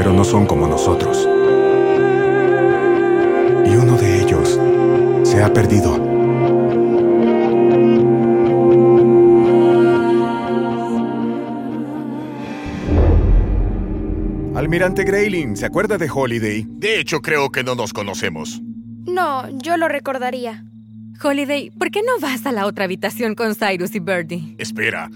pero no son como nosotros. Y uno de ellos se ha perdido. Almirante Grayling, ¿se acuerda de Holiday? De hecho, creo que no nos conocemos. No, yo lo recordaría. Holiday, ¿por qué no vas a la otra habitación con Cyrus y Birdie? Espera,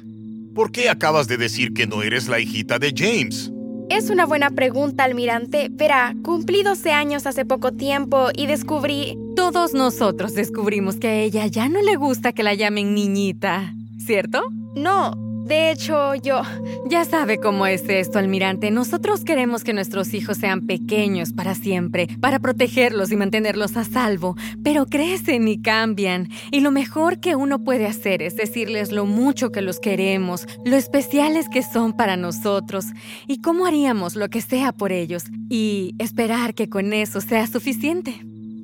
¿por qué acabas de decir que no eres la hijita de James? Es una buena pregunta, almirante. Verá, cumplí 12 años hace poco tiempo y descubrí... Todos nosotros descubrimos que a ella ya no le gusta que la llamen niñita, ¿cierto? No, de hecho, yo... Ya sabe cómo es esto, almirante. Nosotros queremos que nuestros hijos sean pequeños para siempre, para protegerlos y mantenerlos a salvo, pero crecen y cambian. Y lo mejor que uno puede hacer es decirles lo mucho que los queremos, lo especiales que son para nosotros, y cómo haríamos lo que sea por ellos, y esperar que con eso sea suficiente.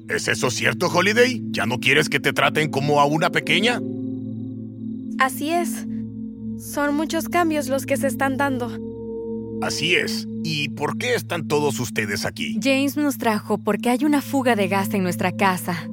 ¿Es eso cierto, Holiday? ¿Ya no quieres que te traten como a una pequeña? Así es. Son muchos cambios los que se están dando. Así es. ¿Y por qué están todos ustedes aquí? James nos trajo porque hay una fuga de gas en nuestra casa.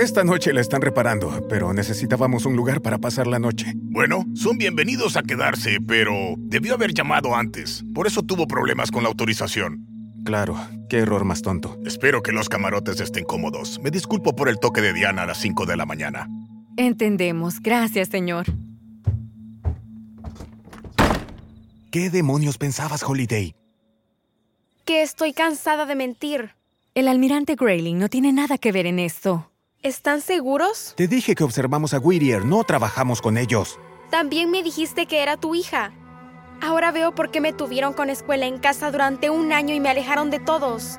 Esta noche la están reparando, pero necesitábamos un lugar para pasar la noche. Bueno, son bienvenidos a quedarse, pero debió haber llamado antes. Por eso tuvo problemas con la autorización. Claro, qué error más tonto. Espero que los camarotes estén cómodos. Me disculpo por el toque de Diana a las 5 de la mañana. Entendemos. Gracias, señor. ¿Qué demonios pensabas, Holiday? Que estoy cansada de mentir. El almirante Grayling no tiene nada que ver en esto. ¿Están seguros? Te dije que observamos a Whittier, no trabajamos con ellos. También me dijiste que era tu hija. Ahora veo por qué me tuvieron con escuela en casa durante un año y me alejaron de todos.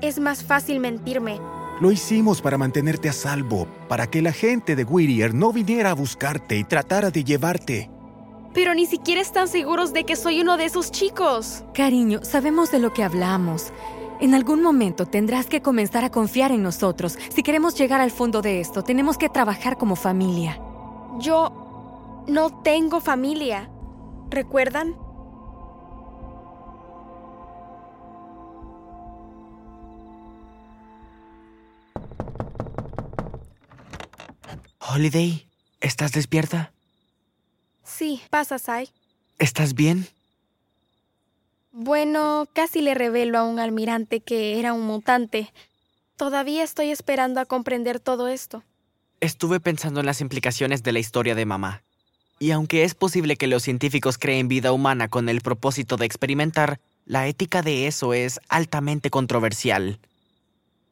Es más fácil mentirme. Lo hicimos para mantenerte a salvo, para que la gente de Whittier no viniera a buscarte y tratara de llevarte. Pero ni siquiera están seguros de que soy uno de esos chicos. Cariño, sabemos de lo que hablamos. En algún momento tendrás que comenzar a confiar en nosotros. Si queremos llegar al fondo de esto, tenemos que trabajar como familia. Yo no tengo familia. ¿Recuerdan? Holiday, ¿estás despierta? Sí, pasa, Sai. ¿Estás bien? Bueno, casi le revelo a un almirante que era un mutante. Todavía estoy esperando a comprender todo esto. Estuve pensando en las implicaciones de la historia de mamá. Y aunque es posible que los científicos creen vida humana con el propósito de experimentar, la ética de eso es altamente controversial.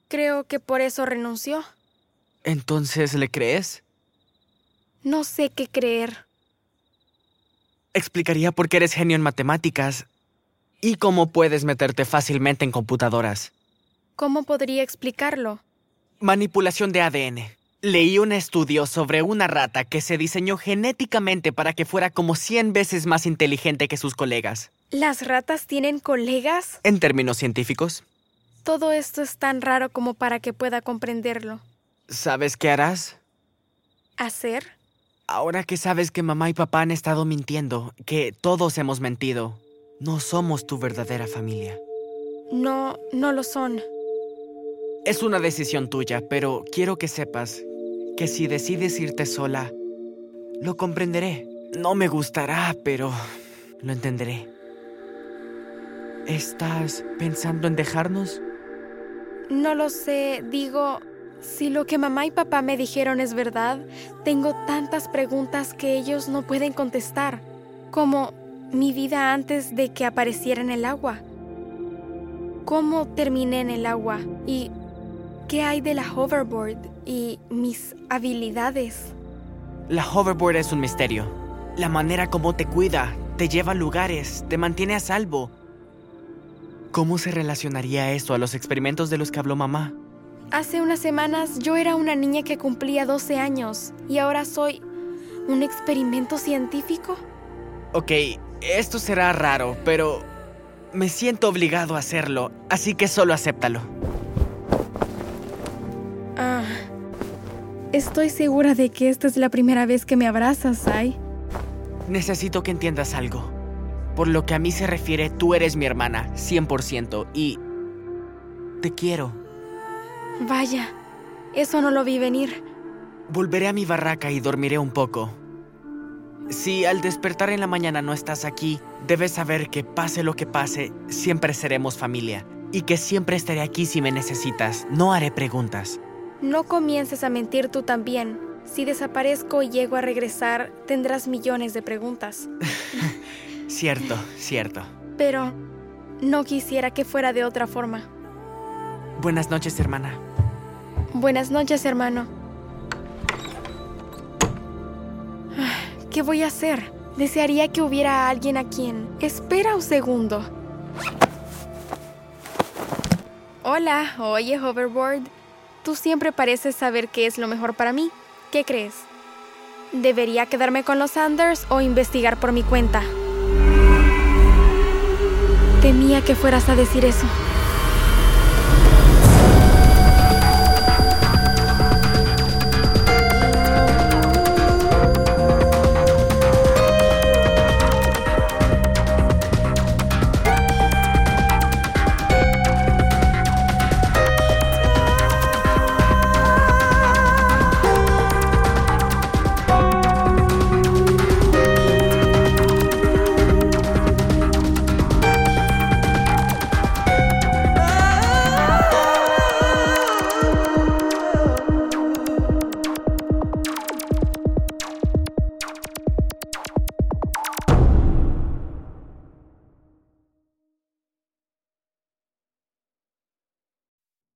Creo que por eso renunció. ¿Entonces le crees? No sé qué creer. Explicaría por qué eres genio en matemáticas y cómo puedes meterte fácilmente en computadoras. ¿Cómo podría explicarlo? Manipulación de ADN. Leí un estudio sobre una rata que se diseñó genéticamente para que fuera como 100 veces más inteligente que sus colegas. ¿Las ratas tienen colegas? En términos científicos. Todo esto es tan raro como para que pueda comprenderlo. ¿Sabes qué harás? ¿Hacer? Ahora que sabes que mamá y papá han estado mintiendo, que todos hemos mentido, no somos tu verdadera familia. No, no lo son. Es una decisión tuya, pero quiero que sepas que si decides irte sola, lo comprenderé. No me gustará, pero lo entenderé. ¿Estás pensando en dejarnos? No lo sé, digo, si lo que mamá y papá me dijeron es verdad, tengo tantas preguntas que ellos no pueden contestar, como mi vida antes de que apareciera en el agua. ¿Cómo terminé en el agua? ¿Y qué hay de la hoverboard y mis habilidades? La hoverboard es un misterio. La manera como te cuida, te lleva a lugares, te mantiene a salvo. ¿Cómo se relacionaría esto a los experimentos de los que habló mamá? Hace unas semanas yo era una niña que cumplía 12 años y ahora soy un experimento científico. Ok, esto será raro, pero me siento obligado a hacerlo, así que solo acéptalo. Ah, estoy segura de que esta es la primera vez que me abrazas, Sai. Necesito que entiendas algo. Por lo que a mí se refiere, tú eres mi hermana, 100%, y... Te quiero. Vaya, eso no lo vi venir. Volveré a mi barraca y dormiré un poco. Si al despertar en la mañana no estás aquí, debes saber que pase lo que pase, siempre seremos familia. Y que siempre estaré aquí si me necesitas. No haré preguntas. No comiences a mentir tú también. Si desaparezco y llego a regresar, tendrás millones de preguntas. cierto, cierto. Pero no quisiera que fuera de otra forma. Buenas noches, hermana. Buenas noches, hermano. ¿Qué voy a hacer? Desearía que hubiera alguien a quien... Espera un segundo. Hola, oye, Hoverboard. Tú siempre pareces saber qué es lo mejor para mí. ¿Qué crees? ¿Debería quedarme con los Sanders o investigar por mi cuenta? Temía que fueras a decir eso.